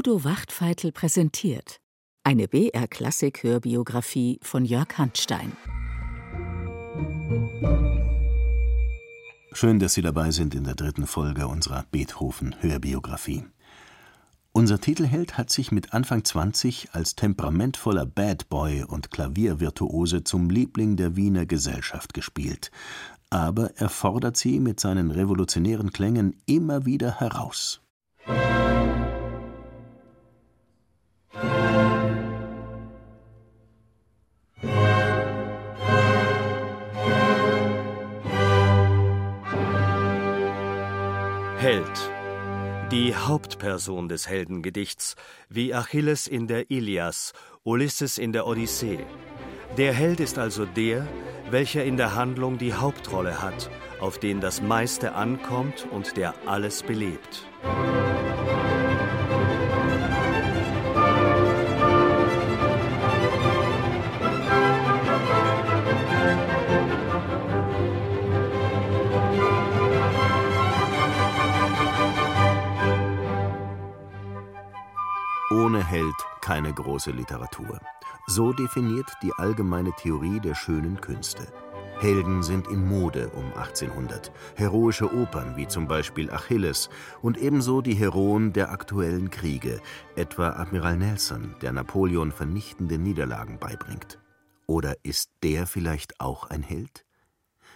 Udo Wachtfeitel präsentiert eine BR-Klassik-Hörbiografie von Jörg Handstein. Schön, dass Sie dabei sind in der dritten Folge unserer Beethoven-Hörbiografie. Unser Titelheld hat sich mit Anfang 20 als temperamentvoller Bad Boy und Klaviervirtuose zum Liebling der Wiener Gesellschaft gespielt, aber er fordert sie mit seinen revolutionären Klängen immer wieder heraus. Die Hauptperson des Heldengedichts, wie Achilles in der Ilias, Ulysses in der Odyssee. Der Held ist also der, welcher in der Handlung die Hauptrolle hat, auf den das meiste ankommt und der alles belebt. Große Literatur. So definiert die allgemeine Theorie der schönen Künste. Helden sind in Mode um 1800, heroische Opern wie zum Beispiel Achilles und ebenso die Heroen der aktuellen Kriege, etwa Admiral Nelson, der Napoleon vernichtende Niederlagen beibringt. Oder ist der vielleicht auch ein Held?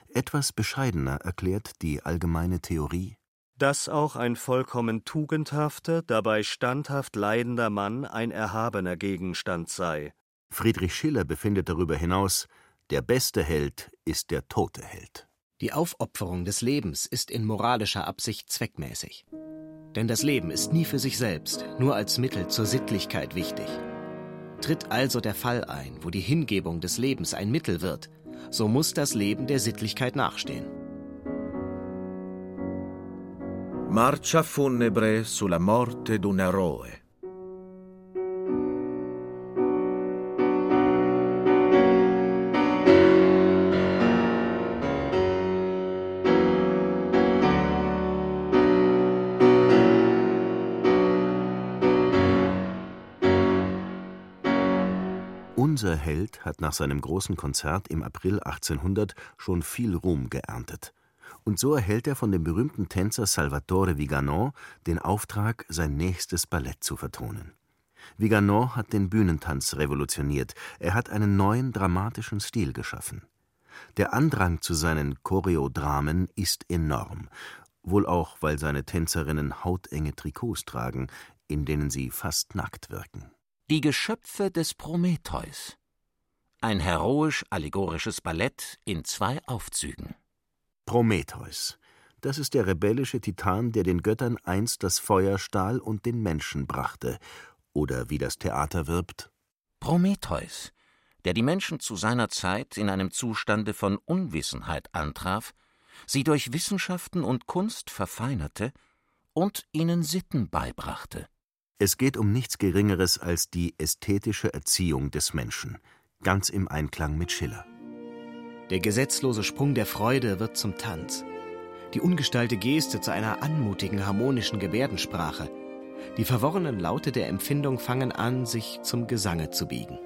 Etwas bescheidener erklärt die allgemeine Theorie dass auch ein vollkommen tugendhafter, dabei standhaft leidender Mann ein erhabener Gegenstand sei. Friedrich Schiller befindet darüber hinaus, der beste Held ist der tote Held. Die Aufopferung des Lebens ist in moralischer Absicht zweckmäßig. Denn das Leben ist nie für sich selbst, nur als Mittel zur Sittlichkeit wichtig. Tritt also der Fall ein, wo die Hingebung des Lebens ein Mittel wird, so muss das Leben der Sittlichkeit nachstehen. Marcia funebre sulla morte d'un eroe. Unser Held hat nach seinem großen Konzert im April 1800 schon viel Ruhm geerntet und so erhält er von dem berühmten Tänzer Salvatore Viganò den Auftrag, sein nächstes Ballett zu vertonen. Viganò hat den Bühnentanz revolutioniert, er hat einen neuen dramatischen Stil geschaffen. Der Andrang zu seinen Choreodramen ist enorm, wohl auch, weil seine Tänzerinnen hautenge Trikots tragen, in denen sie fast nackt wirken. Die Geschöpfe des Prometheus. Ein heroisch-allegorisches Ballett in zwei Aufzügen. Prometheus. Das ist der rebellische Titan, der den Göttern einst das Feuer stahl und den Menschen brachte. Oder wie das Theater wirbt: Prometheus, der die Menschen zu seiner Zeit in einem Zustande von Unwissenheit antraf, sie durch Wissenschaften und Kunst verfeinerte und ihnen Sitten beibrachte. Es geht um nichts Geringeres als die ästhetische Erziehung des Menschen, ganz im Einklang mit Schiller. Der gesetzlose Sprung der Freude wird zum Tanz. Die ungestallte Geste zu einer anmutigen, harmonischen Gebärdensprache. Die verworrenen Laute der Empfindung fangen an, sich zum Gesange zu biegen.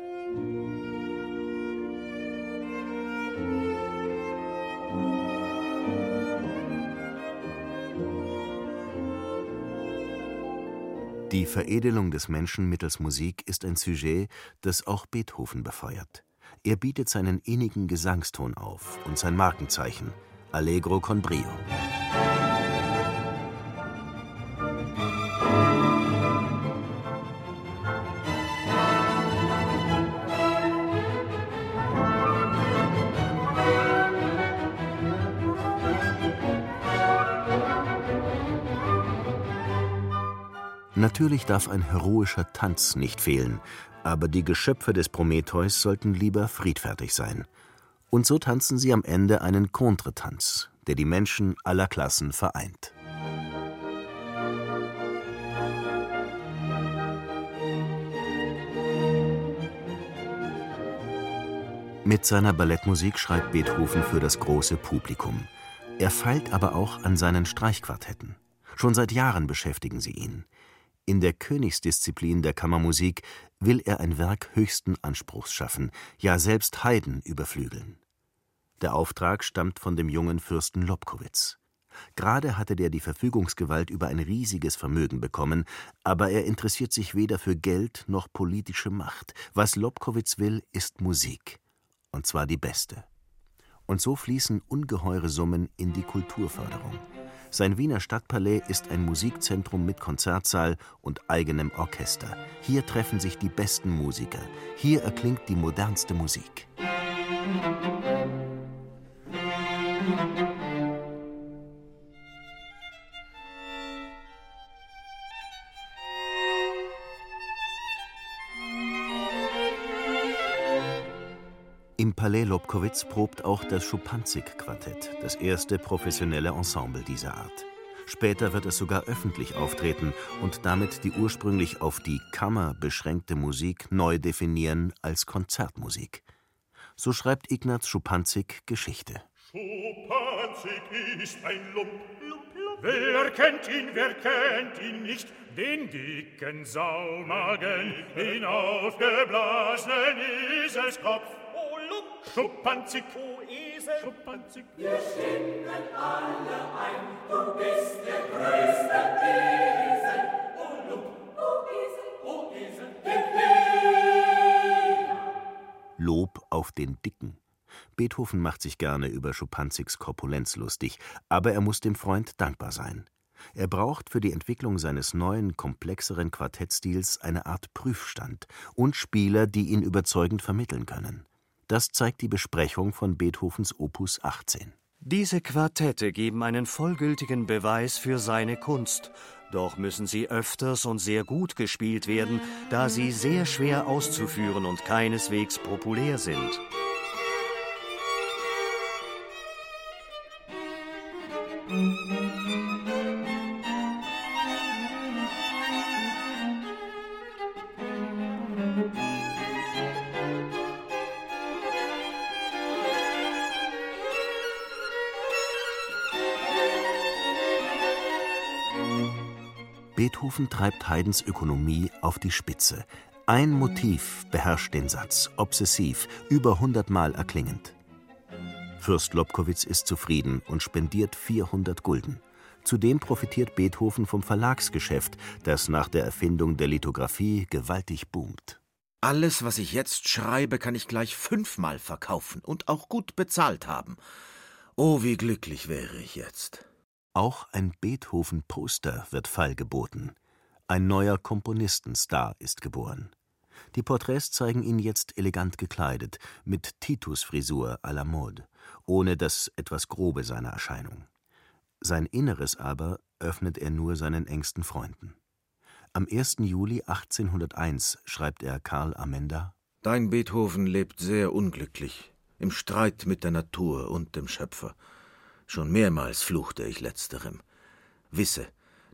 Die Veredelung des Menschen mittels Musik ist ein Sujet, das auch Beethoven befeuert. Er bietet seinen innigen Gesangston auf und sein Markenzeichen Allegro con brio. Natürlich darf ein heroischer Tanz nicht fehlen, aber die Geschöpfe des Prometheus sollten lieber friedfertig sein. Und so tanzen sie am Ende einen Contretanz, der die Menschen aller Klassen vereint. Mit seiner Ballettmusik schreibt Beethoven für das große Publikum. Er feilt aber auch an seinen Streichquartetten. Schon seit Jahren beschäftigen sie ihn. In der Königsdisziplin der Kammermusik will er ein Werk höchsten Anspruchs schaffen, ja selbst Haydn überflügeln. Der Auftrag stammt von dem jungen Fürsten Lobkowitz. Gerade hatte der die Verfügungsgewalt über ein riesiges Vermögen bekommen, aber er interessiert sich weder für Geld noch politische Macht. Was Lobkowitz will, ist Musik. Und zwar die beste. Und so fließen ungeheure Summen in die Kulturförderung. Sein Wiener Stadtpalais ist ein Musikzentrum mit Konzertsaal und eigenem Orchester. Hier treffen sich die besten Musiker. Hier erklingt die modernste Musik. Im Palais Lobkowitz probt auch das Schupanzig-Quartett, das erste professionelle Ensemble dieser Art. Später wird es sogar öffentlich auftreten und damit die ursprünglich auf die Kammer beschränkte Musik neu definieren als Konzertmusik. So schreibt Ignaz Schupanzig Geschichte. Schupanzig ist ein Lump, Lump, Lump. Wer kennt ihn, wer kennt ihn nicht? Den dicken Saumagen, den aufgeblasenen Eselskopf. Schuppanzig, o Esel, Schuppanzig. Wir stimmen alle ein, du bist der größte Esel. O Lump, o Esel, o Esel, Lob auf den Dicken. Beethoven macht sich gerne über Schuppanzigs Korpulenz lustig, aber er muss dem Freund dankbar sein. Er braucht für die Entwicklung seines neuen, komplexeren Quartettstils eine Art Prüfstand und Spieler, die ihn überzeugend vermitteln können. Das zeigt die Besprechung von Beethovens Opus 18. Diese Quartette geben einen vollgültigen Beweis für seine Kunst, doch müssen sie öfters und sehr gut gespielt werden, da sie sehr schwer auszuführen und keineswegs populär sind. Beethoven treibt Haydns Ökonomie auf die Spitze. Ein Motiv beherrscht den Satz, obsessiv, über hundertmal erklingend. Fürst Lobkowitz ist zufrieden und spendiert 400 Gulden. Zudem profitiert Beethoven vom Verlagsgeschäft, das nach der Erfindung der Lithografie gewaltig boomt. Alles, was ich jetzt schreibe, kann ich gleich fünfmal verkaufen und auch gut bezahlt haben. Oh, wie glücklich wäre ich jetzt. Auch ein Beethoven-Poster wird feilgeboten. Ein neuer Komponistenstar ist geboren. Die Porträts zeigen ihn jetzt elegant gekleidet, mit Titus-Frisur à la mode, ohne das etwas Grobe seiner Erscheinung. Sein Inneres aber öffnet er nur seinen engsten Freunden. Am 1. Juli 1801 schreibt er Karl Amenda: Dein Beethoven lebt sehr unglücklich, im Streit mit der Natur und dem Schöpfer. Schon mehrmals fluchte ich letzterem. Wisse,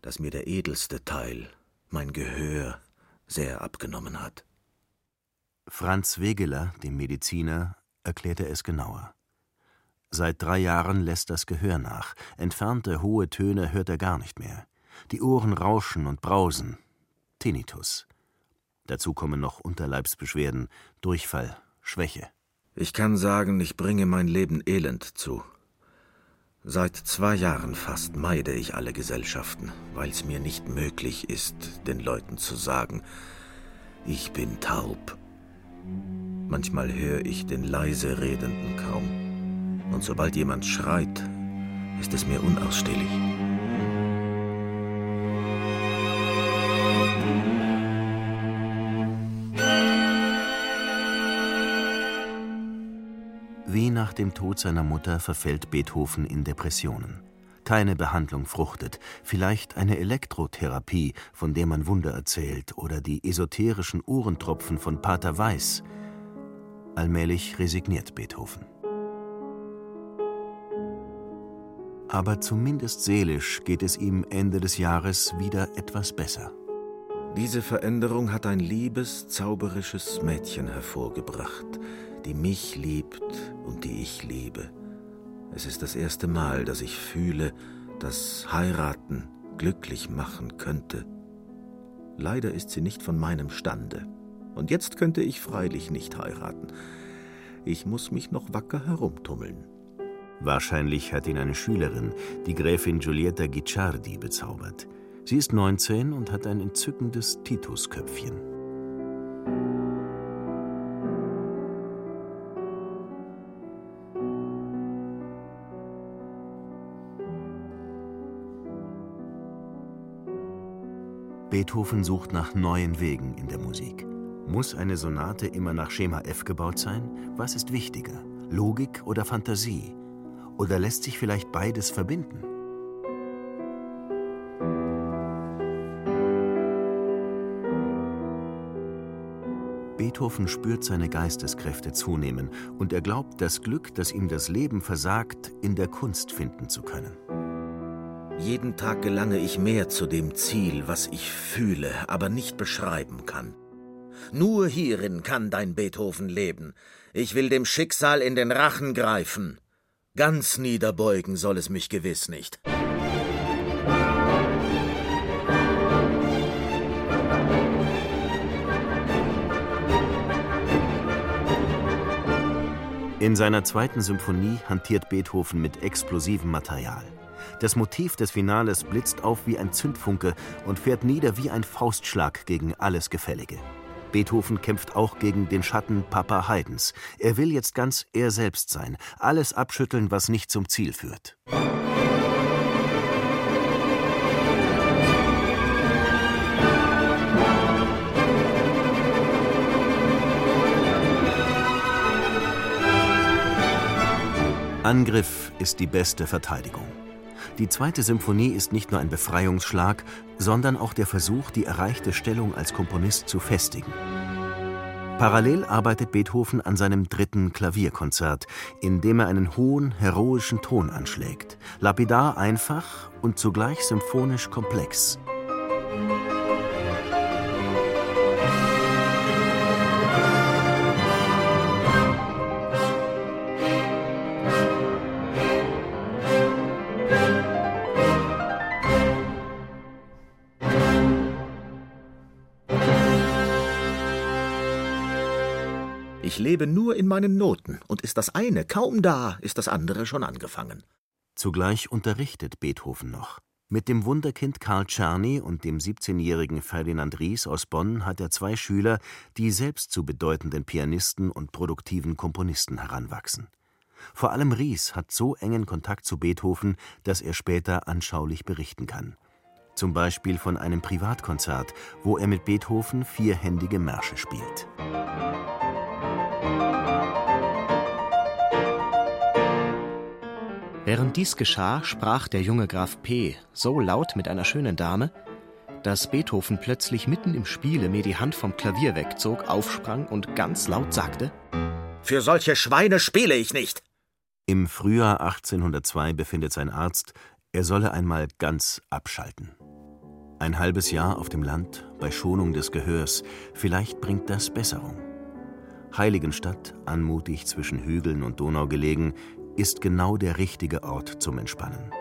dass mir der edelste Teil, mein Gehör, sehr abgenommen hat. Franz Wegeler, dem Mediziner, erklärte es genauer. Seit drei Jahren lässt das Gehör nach. Entfernte hohe Töne hört er gar nicht mehr. Die Ohren rauschen und brausen. Tinnitus. Dazu kommen noch Unterleibsbeschwerden, Durchfall, Schwäche. Ich kann sagen, ich bringe mein Leben elend zu. Seit zwei Jahren fast meide ich alle Gesellschaften, weil es mir nicht möglich ist, den Leuten zu sagen, ich bin taub. Manchmal höre ich den leise Redenden kaum, und sobald jemand schreit, ist es mir unausstehlich. Wie nach dem Tod seiner Mutter verfällt Beethoven in Depressionen. Keine Behandlung fruchtet, vielleicht eine Elektrotherapie, von der man Wunder erzählt, oder die esoterischen Ohrentropfen von Pater Weiß. Allmählich resigniert Beethoven. Aber zumindest seelisch geht es ihm Ende des Jahres wieder etwas besser. Diese Veränderung hat ein liebes, zauberisches Mädchen hervorgebracht, die mich liebt und die ich liebe. Es ist das erste Mal, dass ich fühle, dass heiraten glücklich machen könnte. Leider ist sie nicht von meinem Stande. Und jetzt könnte ich freilich nicht heiraten. Ich muss mich noch wacker herumtummeln. Wahrscheinlich hat ihn eine Schülerin, die Gräfin Giulietta Guicciardi, bezaubert. Sie ist 19 und hat ein entzückendes Titusköpfchen. Beethoven sucht nach neuen Wegen in der Musik. Muss eine Sonate immer nach Schema F gebaut sein? Was ist wichtiger? Logik oder Fantasie? Oder lässt sich vielleicht beides verbinden? Beethoven spürt seine Geisteskräfte zunehmen und er glaubt, das Glück, das ihm das Leben versagt, in der Kunst finden zu können. Jeden Tag gelange ich mehr zu dem Ziel, was ich fühle, aber nicht beschreiben kann. Nur hierin kann dein Beethoven leben. Ich will dem Schicksal in den Rachen greifen. Ganz niederbeugen soll es mich gewiss nicht. In seiner zweiten Symphonie hantiert Beethoven mit explosivem Material. Das Motiv des Finales blitzt auf wie ein Zündfunke und fährt nieder wie ein Faustschlag gegen alles Gefällige. Beethoven kämpft auch gegen den Schatten Papa Haydns. Er will jetzt ganz er selbst sein, alles abschütteln, was nicht zum Ziel führt. Angriff ist die beste Verteidigung. Die zweite Symphonie ist nicht nur ein Befreiungsschlag, sondern auch der Versuch, die erreichte Stellung als Komponist zu festigen. Parallel arbeitet Beethoven an seinem dritten Klavierkonzert, in dem er einen hohen, heroischen Ton anschlägt, lapidar einfach und zugleich symphonisch komplex. Ich lebe nur in meinen Noten, und ist das eine kaum da, ist das andere schon angefangen. Zugleich unterrichtet Beethoven noch. Mit dem Wunderkind Karl Czerny und dem 17-jährigen Ferdinand Ries aus Bonn hat er zwei Schüler, die selbst zu bedeutenden Pianisten und produktiven Komponisten heranwachsen. Vor allem Ries hat so engen Kontakt zu Beethoven, dass er später anschaulich berichten kann. Zum Beispiel von einem Privatkonzert, wo er mit Beethoven vierhändige Märsche spielt. Während dies geschah, sprach der junge Graf P. so laut mit einer schönen Dame, dass Beethoven plötzlich mitten im Spiele mir die Hand vom Klavier wegzog, aufsprang und ganz laut sagte: Für solche Schweine spiele ich nicht! Im Frühjahr 1802 befindet sein Arzt, er solle einmal ganz abschalten. Ein halbes Jahr auf dem Land, bei Schonung des Gehörs, vielleicht bringt das Besserung. Heiligenstadt, anmutig zwischen Hügeln und Donau gelegen, ist genau der richtige Ort zum Entspannen.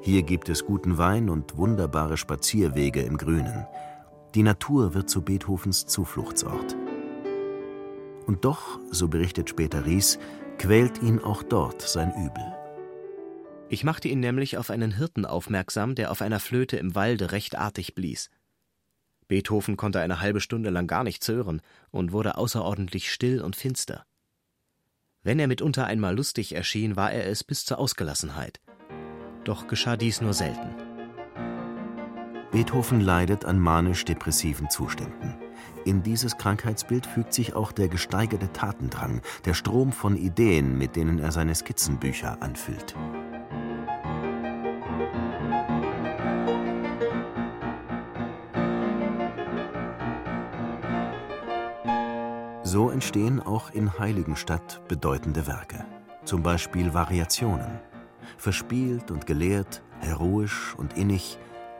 Hier gibt es guten Wein und wunderbare Spazierwege im Grünen. Die Natur wird zu Beethovens Zufluchtsort. Und doch, so berichtet später Ries, quält ihn auch dort sein Übel. Ich machte ihn nämlich auf einen Hirten aufmerksam, der auf einer Flöte im Walde recht artig blies. Beethoven konnte eine halbe Stunde lang gar nichts hören und wurde außerordentlich still und finster. Wenn er mitunter einmal lustig erschien, war er es bis zur Ausgelassenheit. Doch geschah dies nur selten. Beethoven leidet an manisch-depressiven Zuständen. In dieses Krankheitsbild fügt sich auch der gesteigerte Tatendrang, der Strom von Ideen, mit denen er seine Skizzenbücher anfüllt. So entstehen auch in Heiligenstadt bedeutende Werke, zum Beispiel Variationen. Verspielt und gelehrt, heroisch und innig,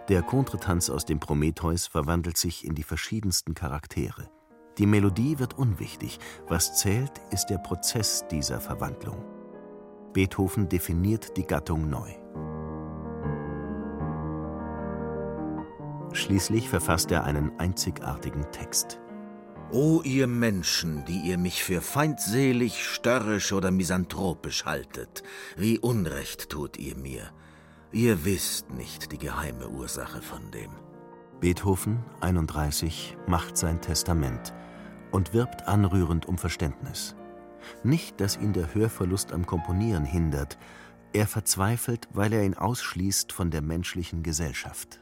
der Kontretanz aus dem Prometheus verwandelt sich in die verschiedensten Charaktere. Die Melodie wird unwichtig, was zählt, ist der Prozess dieser Verwandlung. Beethoven definiert die Gattung neu. Schließlich verfasst er einen einzigartigen Text. O ihr Menschen, die ihr mich für feindselig, störrisch oder misanthropisch haltet, wie Unrecht tut ihr mir. Ihr wisst nicht die geheime Ursache von dem. Beethoven, 31, macht sein Testament und wirbt anrührend um Verständnis. Nicht, dass ihn der Hörverlust am Komponieren hindert, er verzweifelt, weil er ihn ausschließt von der menschlichen Gesellschaft.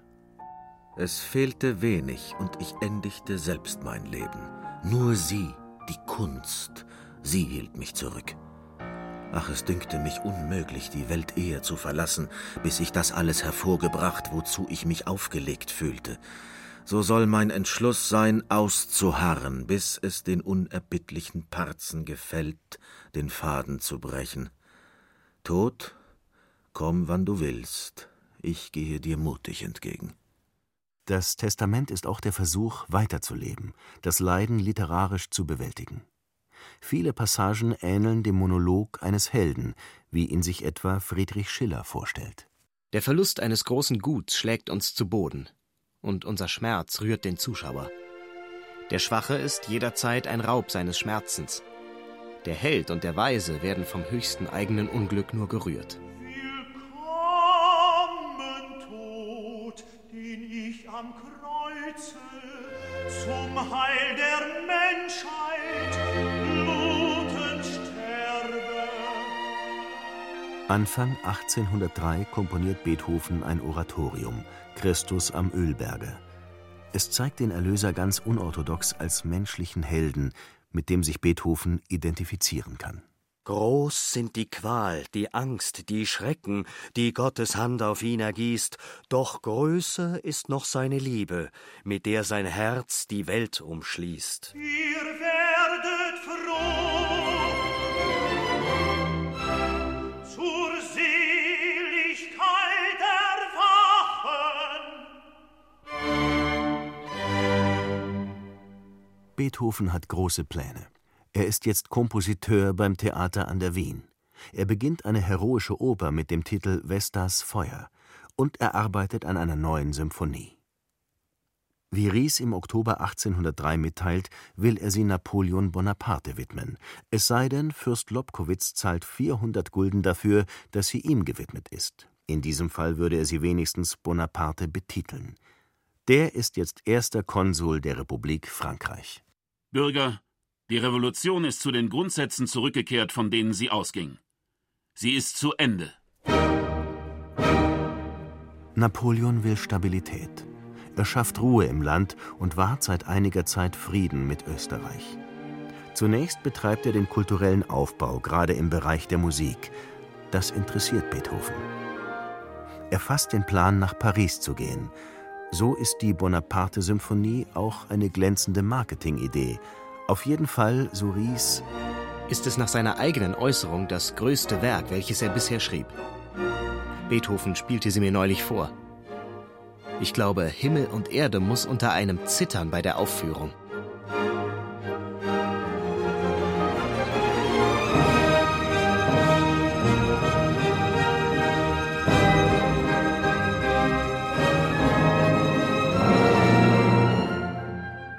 Es fehlte wenig und ich endigte selbst mein Leben. Nur sie, die Kunst, sie hielt mich zurück. Ach, es dünkte mich unmöglich, die Welt eher zu verlassen, bis ich das alles hervorgebracht, wozu ich mich aufgelegt fühlte. So soll mein Entschluss sein, auszuharren, bis es den unerbittlichen Parzen gefällt, den Faden zu brechen. Tod, komm, wann du willst, ich gehe dir mutig entgegen. Das Testament ist auch der Versuch, weiterzuleben, das Leiden literarisch zu bewältigen. Viele Passagen ähneln dem Monolog eines Helden, wie ihn sich etwa Friedrich Schiller vorstellt. Der Verlust eines großen Guts schlägt uns zu Boden, und unser Schmerz rührt den Zuschauer. Der Schwache ist jederzeit ein Raub seines Schmerzens. Der Held und der Weise werden vom höchsten eigenen Unglück nur gerührt. Am Kreuze zum Heil der Menschheit blutend sterbe. Anfang 1803 komponiert Beethoven ein Oratorium, Christus am Ölberge. Es zeigt den Erlöser ganz unorthodox als menschlichen Helden, mit dem sich Beethoven identifizieren kann. Groß sind die Qual, die Angst, die Schrecken, die Gottes Hand auf ihn ergießt, doch größer ist noch seine Liebe, mit der sein Herz die Welt umschließt. Ihr werdet froh zur Seligkeit erwachen. Beethoven hat große Pläne. Er ist jetzt Kompositeur beim Theater an der Wien. Er beginnt eine heroische Oper mit dem Titel Vestas Feuer und er arbeitet an einer neuen Symphonie. Wie Ries im Oktober 1803 mitteilt, will er sie Napoleon Bonaparte widmen, es sei denn, Fürst Lobkowitz zahlt 400 Gulden dafür, dass sie ihm gewidmet ist. In diesem Fall würde er sie wenigstens Bonaparte betiteln. Der ist jetzt erster Konsul der Republik Frankreich. Bürger, die Revolution ist zu den Grundsätzen zurückgekehrt, von denen sie ausging. Sie ist zu Ende. Napoleon will Stabilität. Er schafft Ruhe im Land und wahrt seit einiger Zeit Frieden mit Österreich. Zunächst betreibt er den kulturellen Aufbau, gerade im Bereich der Musik. Das interessiert Beethoven. Er fasst den Plan, nach Paris zu gehen. So ist die Bonaparte-Symphonie auch eine glänzende Marketingidee – auf jeden Fall, so Ries, ist es nach seiner eigenen Äußerung das größte Werk, welches er bisher schrieb. Beethoven spielte sie mir neulich vor. Ich glaube, Himmel und Erde muss unter einem zittern bei der Aufführung.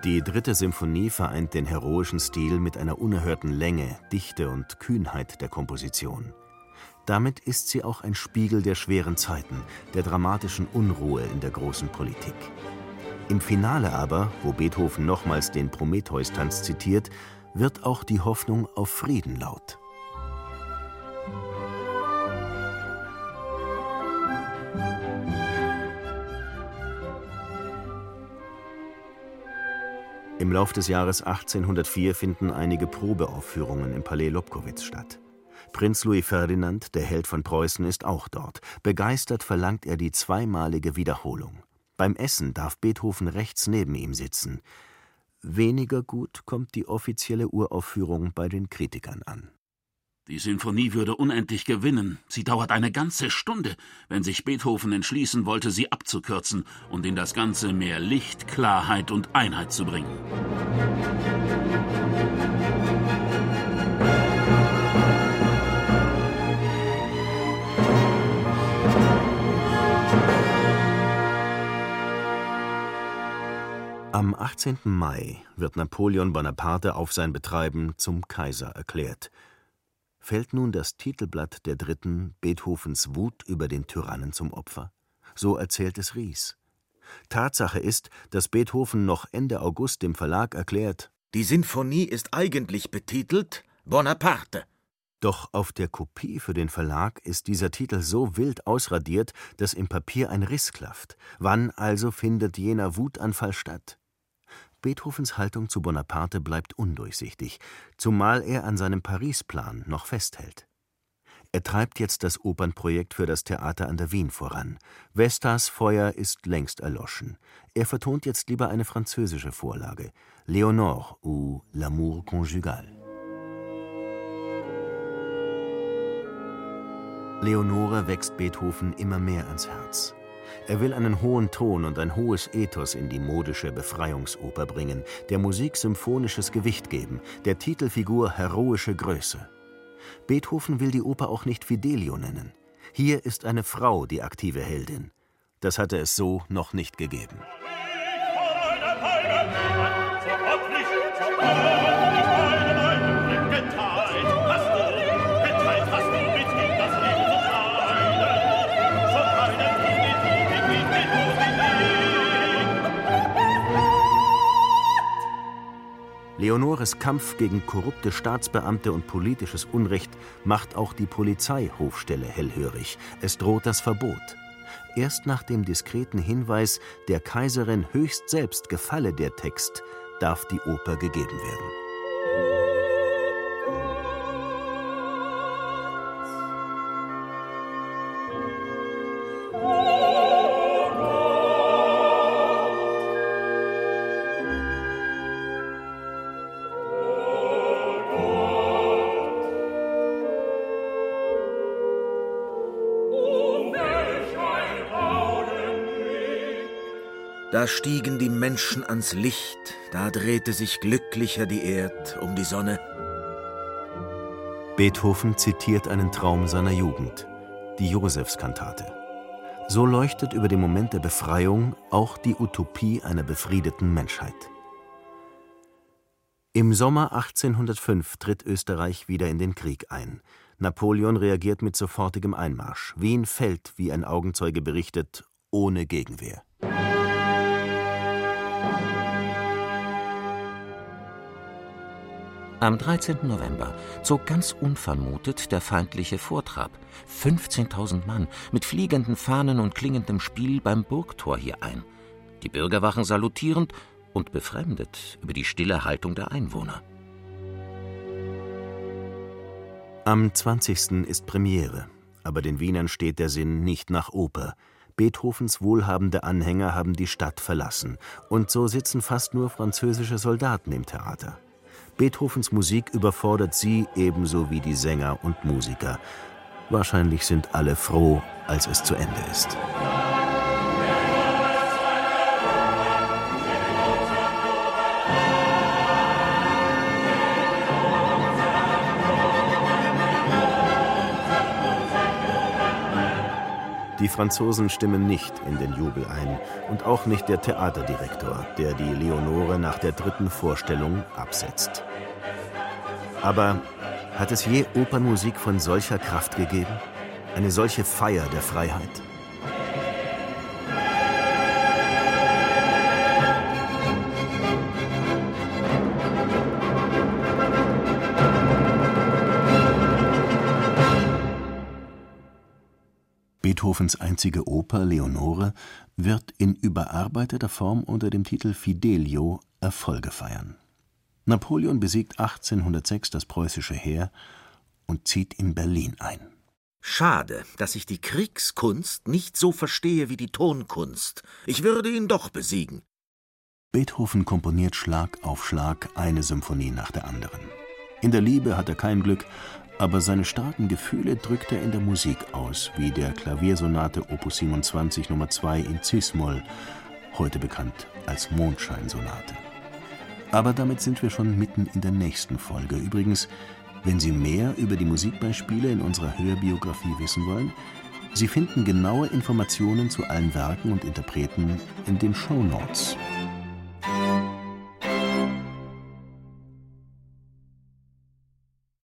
Die dritte Symphonie vereint den heroischen Stil mit einer unerhörten Länge, Dichte und Kühnheit der Komposition. Damit ist sie auch ein Spiegel der schweren Zeiten, der dramatischen Unruhe in der großen Politik. Im Finale aber, wo Beethoven nochmals den Prometheus-Tanz zitiert, wird auch die Hoffnung auf Frieden laut. Im Lauf des Jahres 1804 finden einige Probeaufführungen im Palais Lobkowitz statt. Prinz Louis Ferdinand, der Held von Preußen, ist auch dort. Begeistert verlangt er die zweimalige Wiederholung. Beim Essen darf Beethoven rechts neben ihm sitzen. Weniger gut kommt die offizielle Uraufführung bei den Kritikern an. Die Sinfonie würde unendlich gewinnen. Sie dauert eine ganze Stunde, wenn sich Beethoven entschließen wollte, sie abzukürzen und in das Ganze mehr Licht, Klarheit und Einheit zu bringen. Am 18. Mai wird Napoleon Bonaparte auf sein Betreiben zum Kaiser erklärt. Fällt nun das Titelblatt der dritten Beethovens Wut über den Tyrannen zum Opfer? So erzählt es Ries. Tatsache ist, dass Beethoven noch Ende August dem Verlag erklärt: Die Sinfonie ist eigentlich betitelt Bonaparte. Doch auf der Kopie für den Verlag ist dieser Titel so wild ausradiert, dass im Papier ein Riss klafft. Wann also findet jener Wutanfall statt? Beethovens Haltung zu Bonaparte bleibt undurchsichtig, zumal er an seinem Paris-Plan noch festhält. Er treibt jetzt das Opernprojekt für das Theater an der Wien voran. Vestas Feuer ist längst erloschen. Er vertont jetzt lieber eine französische Vorlage, Léonore ou L'amour conjugal. Leonore wächst Beethoven immer mehr ans Herz. Er will einen hohen Ton und ein hohes Ethos in die modische Befreiungsoper bringen, der Musik symphonisches Gewicht geben, der Titelfigur heroische Größe. Beethoven will die Oper auch nicht Fidelio nennen. Hier ist eine Frau die aktive Heldin. Das hatte es so noch nicht gegeben. Leonores Kampf gegen korrupte Staatsbeamte und politisches Unrecht macht auch die Polizeihofstelle hellhörig. Es droht das Verbot. Erst nach dem diskreten Hinweis, der Kaiserin höchst selbst gefalle der Text, darf die Oper gegeben werden. Da stiegen die Menschen ans Licht, da drehte sich glücklicher die Erd um die Sonne. Beethoven zitiert einen Traum seiner Jugend, die Josefskantate. So leuchtet über den Moment der Befreiung auch die Utopie einer befriedeten Menschheit. Im Sommer 1805 tritt Österreich wieder in den Krieg ein. Napoleon reagiert mit sofortigem Einmarsch. Wien fällt, wie ein Augenzeuge berichtet, ohne Gegenwehr. Am 13. November zog ganz unvermutet der feindliche Vortrab, 15.000 Mann, mit fliegenden Fahnen und klingendem Spiel beim Burgtor hier ein. Die Bürgerwachen salutierend und befremdet über die stille Haltung der Einwohner. Am 20. ist Premiere, aber den Wienern steht der Sinn nicht nach Oper. Beethovens wohlhabende Anhänger haben die Stadt verlassen, und so sitzen fast nur französische Soldaten im Theater. Beethovens Musik überfordert sie ebenso wie die Sänger und Musiker. Wahrscheinlich sind alle froh, als es zu Ende ist. Die Franzosen stimmen nicht in den Jubel ein und auch nicht der Theaterdirektor, der die Leonore nach der dritten Vorstellung absetzt. Aber hat es je Opernmusik von solcher Kraft gegeben? Eine solche Feier der Freiheit? Beethovens einzige Oper Leonore wird in überarbeiteter Form unter dem Titel Fidelio Erfolge feiern. Napoleon besiegt 1806 das preußische Heer und zieht in Berlin ein. Schade, dass ich die Kriegskunst nicht so verstehe wie die Tonkunst. Ich würde ihn doch besiegen. Beethoven komponiert Schlag auf Schlag eine Symphonie nach der anderen. In der Liebe hat er kein Glück, aber seine starken Gefühle drückt er in der Musik aus, wie der Klaviersonate Opus 27 Nummer 2 in Cis-Moll, heute bekannt als Mondscheinsonate. Aber damit sind wir schon mitten in der nächsten Folge. Übrigens, wenn Sie mehr über die Musikbeispiele in unserer Hörbiografie wissen wollen, Sie finden genaue Informationen zu allen Werken und Interpreten in den Show Notes.